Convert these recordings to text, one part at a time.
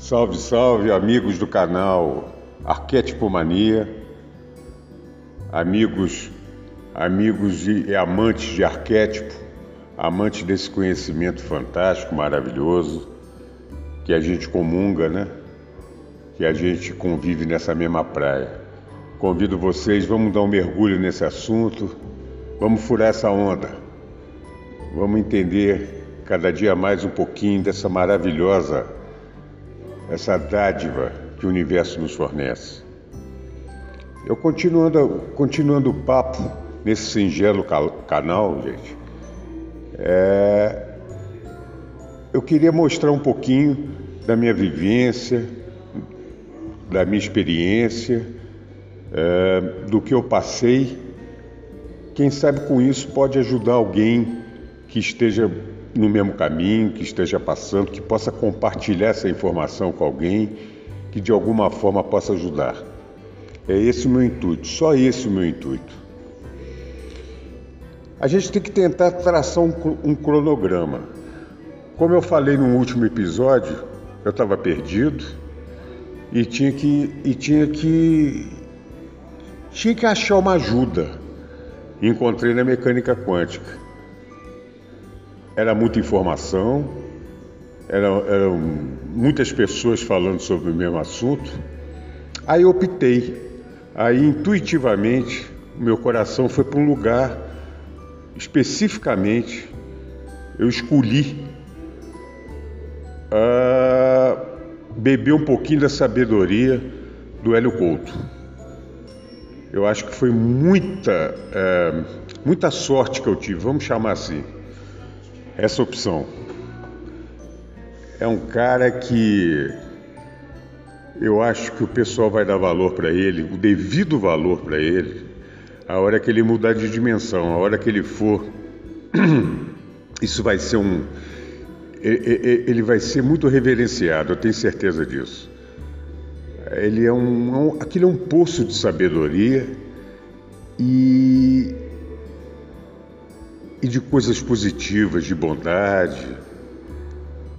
Salve, salve, amigos do canal Arquétipo Mania, amigos, amigos e amantes de arquétipo, amantes desse conhecimento fantástico, maravilhoso, que a gente comunga, né? Que a gente convive nessa mesma praia. Convido vocês, vamos dar um mergulho nesse assunto, vamos furar essa onda, vamos entender cada dia mais um pouquinho dessa maravilhosa essa dádiva que o universo nos fornece. Eu continuando, continuando o papo nesse singelo canal, gente, é, eu queria mostrar um pouquinho da minha vivência, da minha experiência, é, do que eu passei. Quem sabe com isso pode ajudar alguém que esteja no mesmo caminho, que esteja passando, que possa compartilhar essa informação com alguém, que de alguma forma possa ajudar. É esse o meu intuito, só esse o meu intuito. A gente tem que tentar traçar um, um cronograma. Como eu falei no último episódio, eu estava perdido e tinha que e tinha que tinha que achar uma ajuda. Encontrei na mecânica quântica. Era muita informação, eram, eram muitas pessoas falando sobre o mesmo assunto. Aí eu optei, aí intuitivamente meu coração foi para um lugar especificamente eu escolhi uh, beber um pouquinho da sabedoria do Hélio Couto. Eu acho que foi muita, uh, muita sorte que eu tive, vamos chamar assim essa opção. É um cara que eu acho que o pessoal vai dar valor para ele, o devido valor para ele, a hora que ele mudar de dimensão, a hora que ele for. Isso vai ser um. Ele vai ser muito reverenciado, eu tenho certeza disso. Ele é um. Aquilo é um poço de sabedoria e e de coisas positivas, de bondade.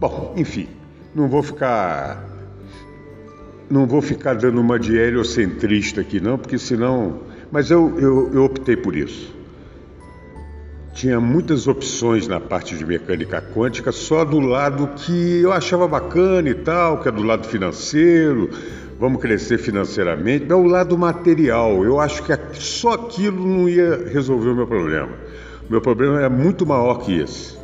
Bom, enfim, não vou ficar não vou ficar dando uma de heliocentrista aqui não, porque senão, mas eu, eu, eu optei por isso. Tinha muitas opções na parte de mecânica quântica, só do lado que eu achava bacana e tal, que é do lado financeiro, vamos crescer financeiramente, é o lado material. Eu acho que só aquilo não ia resolver o meu problema. Meu problema era muito maior que esse.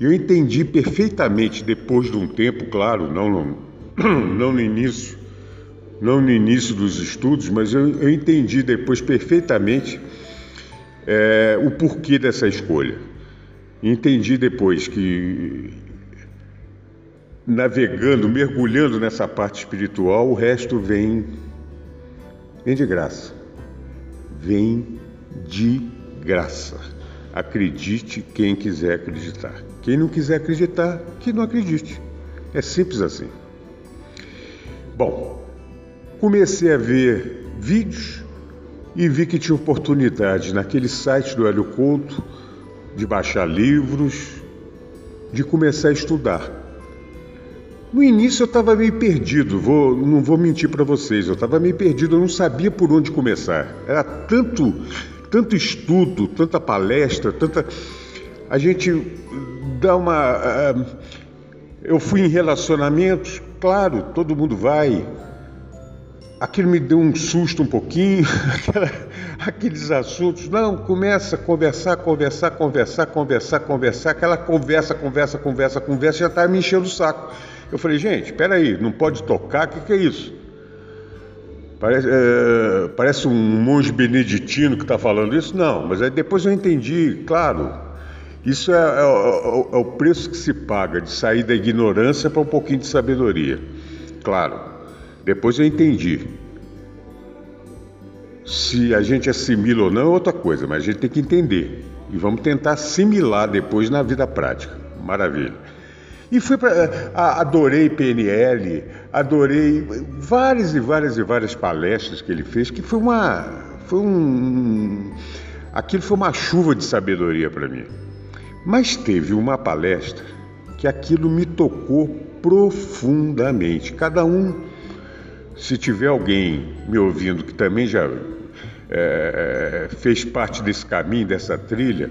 Eu entendi perfeitamente depois de um tempo, claro, não no, não no início, não no início dos estudos, mas eu, eu entendi depois perfeitamente é, o porquê dessa escolha. Entendi depois que navegando, mergulhando nessa parte espiritual, o resto vem vem de graça. Vem de graça. Acredite quem quiser acreditar. Quem não quiser acreditar, que não acredite. É simples assim. Bom, comecei a ver vídeos e vi que tinha oportunidade naquele site do Hélio Couto de baixar livros, de começar a estudar. No início eu estava meio perdido, vou, não vou mentir para vocês, eu estava meio perdido, eu não sabia por onde começar. Era tanto tanto estudo, tanta palestra, tanta. A gente dá uma. Eh, eu fui em relacionamentos, claro, todo mundo vai. Aquilo me deu um susto um pouquinho, aqueles assuntos. Não, começa a conversar, conversar, conversar, conversar, conversar. Aquela conversa, conversa, conversa, conversa já estava me enchendo o saco. Eu falei, gente, espera aí, não pode tocar, o que, que é isso? Parece, é, parece um monge beneditino que está falando isso? Não, mas aí depois eu entendi, claro, isso é, é, é, é, o preço que se paga de sair da ignorância para um pouquinho de sabedoria. Claro, Depois eu entendi. Se a gente assimila ou não é outra coisa, mas a gente tem que entender. E vamos tentar assimilar depois na vida prática. Maravilha. E fui para. Adorei PNL, adorei várias e várias e várias palestras que ele fez, que foi uma. Foi um. Aquilo foi uma chuva de sabedoria para mim. Mas teve uma palestra que aquilo me tocou profundamente. Cada um, se tiver alguém me ouvindo que também já é, fez parte desse caminho, dessa trilha,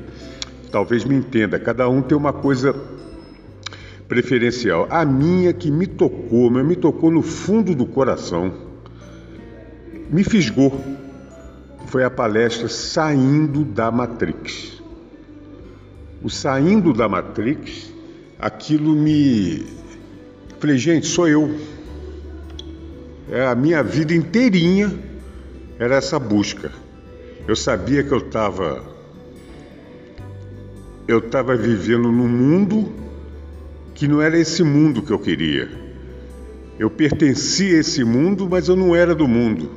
talvez me entenda. Cada um tem uma coisa preferencial. A minha que me tocou, mas me tocou no fundo do coração, me fisgou. Foi a palestra Saindo da Matrix. O Saindo da Matrix, aquilo me. Falei, gente, sou eu. É a minha vida inteirinha era essa busca. Eu sabia que eu estava eu estava vivendo num mundo que não era esse mundo que eu queria. Eu pertencia a esse mundo, mas eu não era do mundo.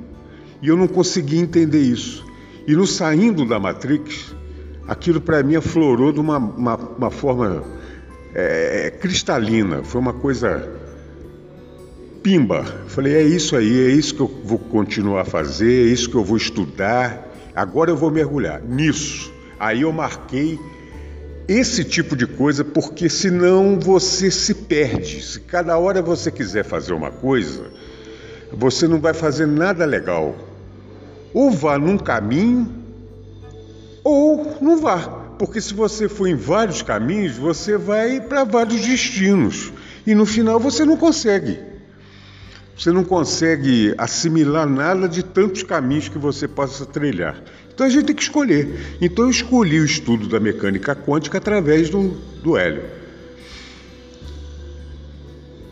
E eu não conseguia entender isso. E no saindo da Matrix, aquilo para mim aflorou de uma, uma, uma forma é, cristalina. Foi uma coisa pimba. Falei, é isso aí, é isso que eu vou continuar a fazer, é isso que eu vou estudar. Agora eu vou mergulhar nisso. Aí eu marquei esse tipo de coisa, porque senão você se perde. Se cada hora você quiser fazer uma coisa, você não vai fazer nada legal. Ou vá num caminho, ou não vá. Porque se você for em vários caminhos, você vai para vários destinos. E no final você não consegue. Você não consegue assimilar nada de tantos caminhos que você possa trilhar. Então a gente tem que escolher. Então eu escolhi o estudo da mecânica quântica através do, do hélio.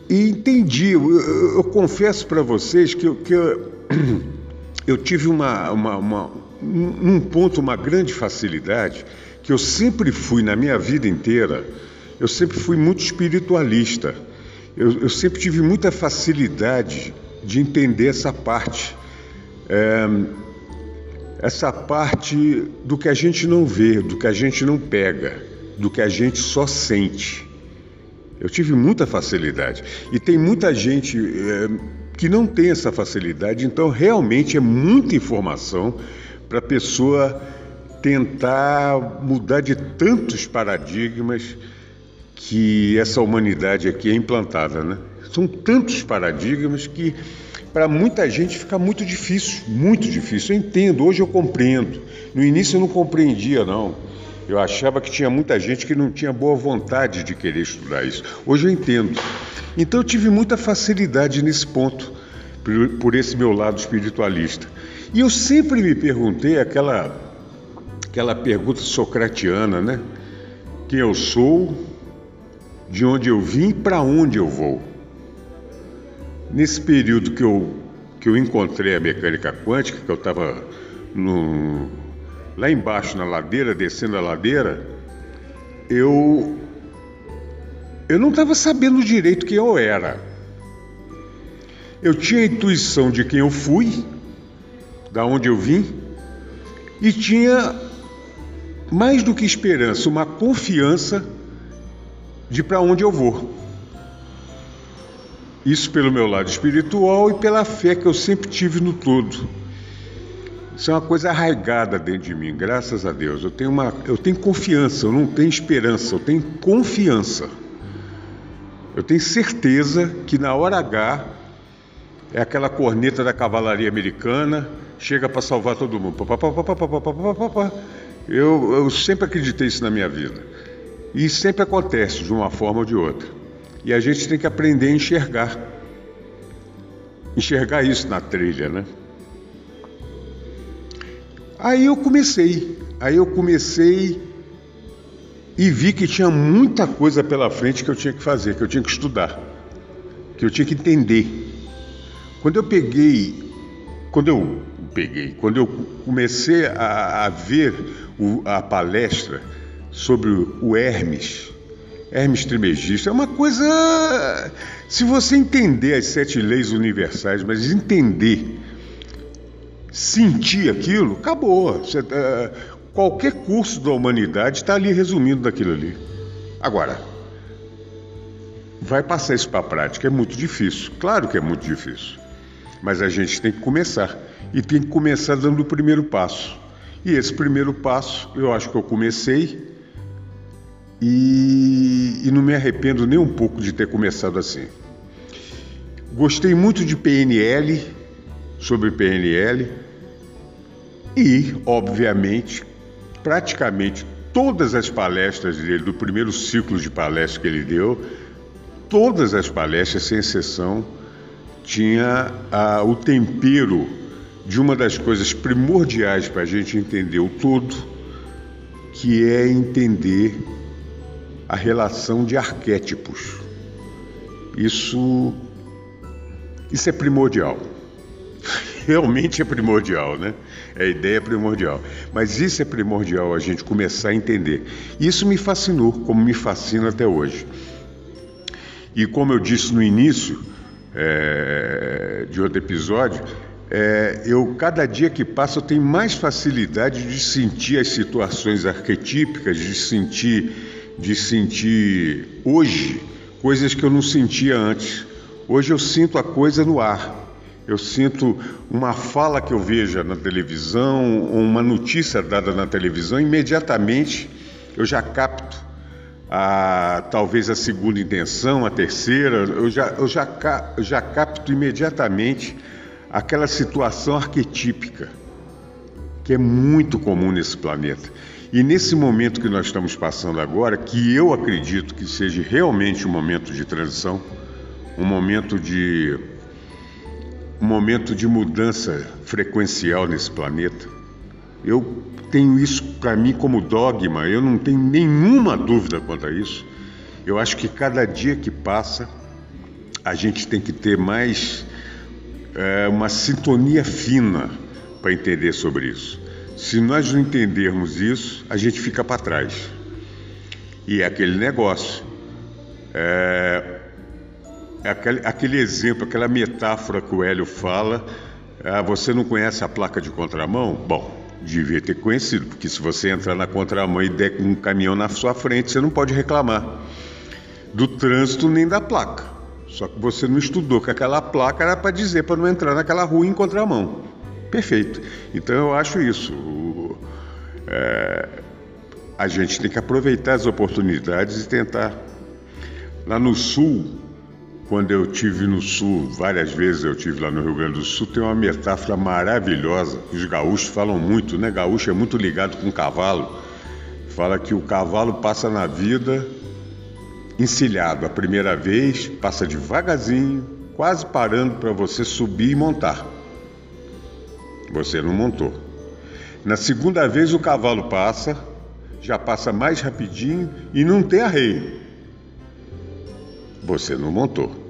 E entendi, eu, eu, eu confesso para vocês que, eu, que eu, eu tive uma, uma, uma, um ponto, uma grande facilidade, que eu sempre fui na minha vida inteira, eu sempre fui muito espiritualista. Eu, eu sempre tive muita facilidade de entender essa parte. É, essa parte do que a gente não vê, do que a gente não pega, do que a gente só sente. Eu tive muita facilidade. E tem muita gente é, que não tem essa facilidade, então realmente é muita informação para a pessoa tentar mudar de tantos paradigmas que essa humanidade aqui é implantada, né? São tantos paradigmas que para muita gente fica muito difícil, muito difícil. Eu entendo, hoje eu compreendo. No início eu não compreendia, não. Eu achava que tinha muita gente que não tinha boa vontade de querer estudar isso. Hoje eu entendo. Então eu tive muita facilidade nesse ponto, por, esse meu lado espiritualista. E eu sempre me perguntei aquela, aquela pergunta socratiana, né? Quem eu sou, de onde eu vim e para onde eu vou. Nesse período que eu, que eu encontrei a mecânica quântica, que eu estava lá embaixo na ladeira, descendo a ladeira, eu, eu não estava sabendo direito quem eu era. Eu tinha a intuição de quem eu fui, da onde eu vim, e tinha mais do que esperança, uma confiança de para onde eu vou. Isso pelo meu lado espiritual e pela fé que eu sempre tive no todo. Isso é uma coisa arraigada dentro de mim, graças a Deus. Eu tenho, uma, eu tenho confiança, eu não tenho esperança, eu tenho confiança. Eu tenho certeza que na hora H é aquela corneta da cavalaria americana, chega para salvar todo mundo. Eu, eu sempre acreditei isso na minha vida. E sempre acontece de uma forma ou de outra. E a gente tem que aprender a enxergar. Enxergar isso na trilha, né? Aí eu comecei, aí eu comecei e vi que tinha muita coisa pela frente que eu tinha que fazer, que eu tinha que estudar, que eu tinha que entender. Quando eu peguei, quando eu peguei, quando eu comecei a, a ver o, a palestra sobre o Hermes, Hermes Trismegisto. É uma coisa. Se você entender as sete leis universais, mas entender, sentir aquilo, acabou. Você, uh, qualquer curso da humanidade está ali resumindo daquilo ali. Agora, vai passar isso para a prática, é muito difícil. Claro que é muito difícil. Mas a gente tem que começar. E tem que começar dando o primeiro passo. E esse primeiro passo, eu acho que eu comecei e, e não me arrependo nem um pouco de ter começado assim. Gostei muito de PNL, sobre PNL, e, obviamente, praticamente todas as palestras dele, do primeiro ciclo de palestras que ele deu, todas as palestras, sem exceção, tinha ah, o tempero de uma das coisas primordiais para a gente entender o todo, que é entender a relação de arquétipos. Isso, isso é primordial. Realmente é primordial, né? É a ideia primordial. Mas isso é primordial a gente começar a entender. Isso me fascinou, como me fascina até hoje. E como eu disse no início é, de outro episódio, é, eu cada dia que passa eu tenho mais facilidade de sentir as situações arquetípicas, de sentir de sentir hoje coisas que eu não sentia antes. Hoje eu sinto a coisa no ar. Eu sinto uma fala que eu veja na televisão, uma notícia dada na televisão, imediatamente eu já capto a talvez a segunda intenção, a terceira, eu já, eu já, eu já capto imediatamente aquela situação arquetípica que é muito comum nesse planeta. E nesse momento que nós estamos passando agora, que eu acredito que seja realmente um momento de transição, um momento de um momento de mudança frequencial nesse planeta. Eu tenho isso para mim como dogma, eu não tenho nenhuma dúvida quanto a isso. Eu acho que cada dia que passa, a gente tem que ter mais é, uma sintonia fina para entender sobre isso. Se nós não entendermos isso, a gente fica para trás. E é aquele negócio. É, é aquele, aquele, exemplo, aquela metáfora que o Hélio fala. Ah, você não conhece a placa de contramão? Bom, devia ter conhecido, porque se você entrar na contramão e der um caminhão na sua frente, você não pode reclamar do trânsito nem da placa. Só que você não estudou que aquela placa era para dizer para não entrar naquela rua em contramão. Perfeito. Então eu acho isso. É, a gente tem que aproveitar as oportunidades e tentar. Lá no Sul, quando eu tive no Sul, várias vezes eu tive lá no Rio Grande do Sul, tem uma metáfora maravilhosa. Os gaúchos falam muito, né? Gaúcho é muito ligado com o cavalo. Fala que o cavalo passa na vida encilhado a primeira vez, passa devagarzinho, quase parando para você subir e montar. Você não montou. Na segunda vez o cavalo passa, já passa mais rapidinho e não tem arreio. Você não montou.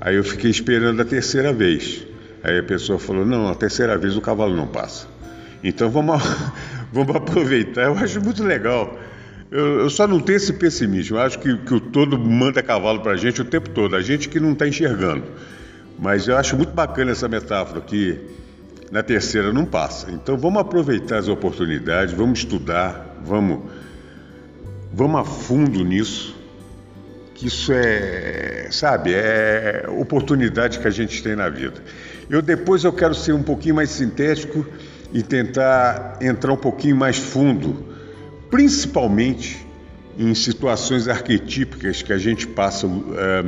Aí eu fiquei esperando a terceira vez. Aí a pessoa falou: Não, a terceira vez o cavalo não passa. Então vamos, vamos aproveitar. Eu acho muito legal. Eu, eu, só não tenho esse pessimismo. Eu acho que, que o todo manda cavalo para a gente o tempo todo, a gente que não está enxergando. Mas eu acho muito bacana essa metáfora que na terceira não passa. Então vamos aproveitar as oportunidades, vamos estudar, vamos, vamos a fundo nisso, que isso é, sabe, é oportunidade que a gente tem na vida. Eu depois eu quero ser um pouquinho mais sintético e tentar entrar um pouquinho mais fundo, principalmente em situações arquetípicas que a gente passa é,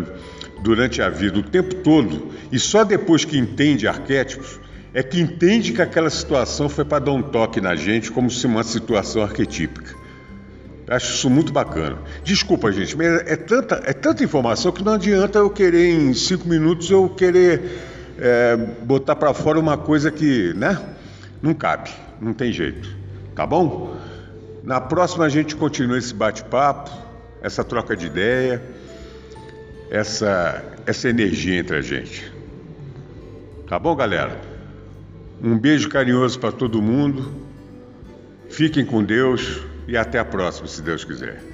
durante a vida o tempo todo e só depois que entende arquétipos é que entende que aquela situação foi para dar um toque na gente como se uma situação arquetípica. Acho isso muito bacana. Desculpa, gente, mas é tanta, é tanta informação que não adianta eu querer em cinco minutos eu querer é, botar para fora uma coisa que, né? Não cabe, não tem jeito. Tá bom? Na próxima a gente continua esse bate-papo, essa troca de ideia, essa, essa energia entre a gente. Tá bom, galera? Um beijo carinhoso para todo mundo. Fiquem com Deus e até a próxima, se Deus quiser.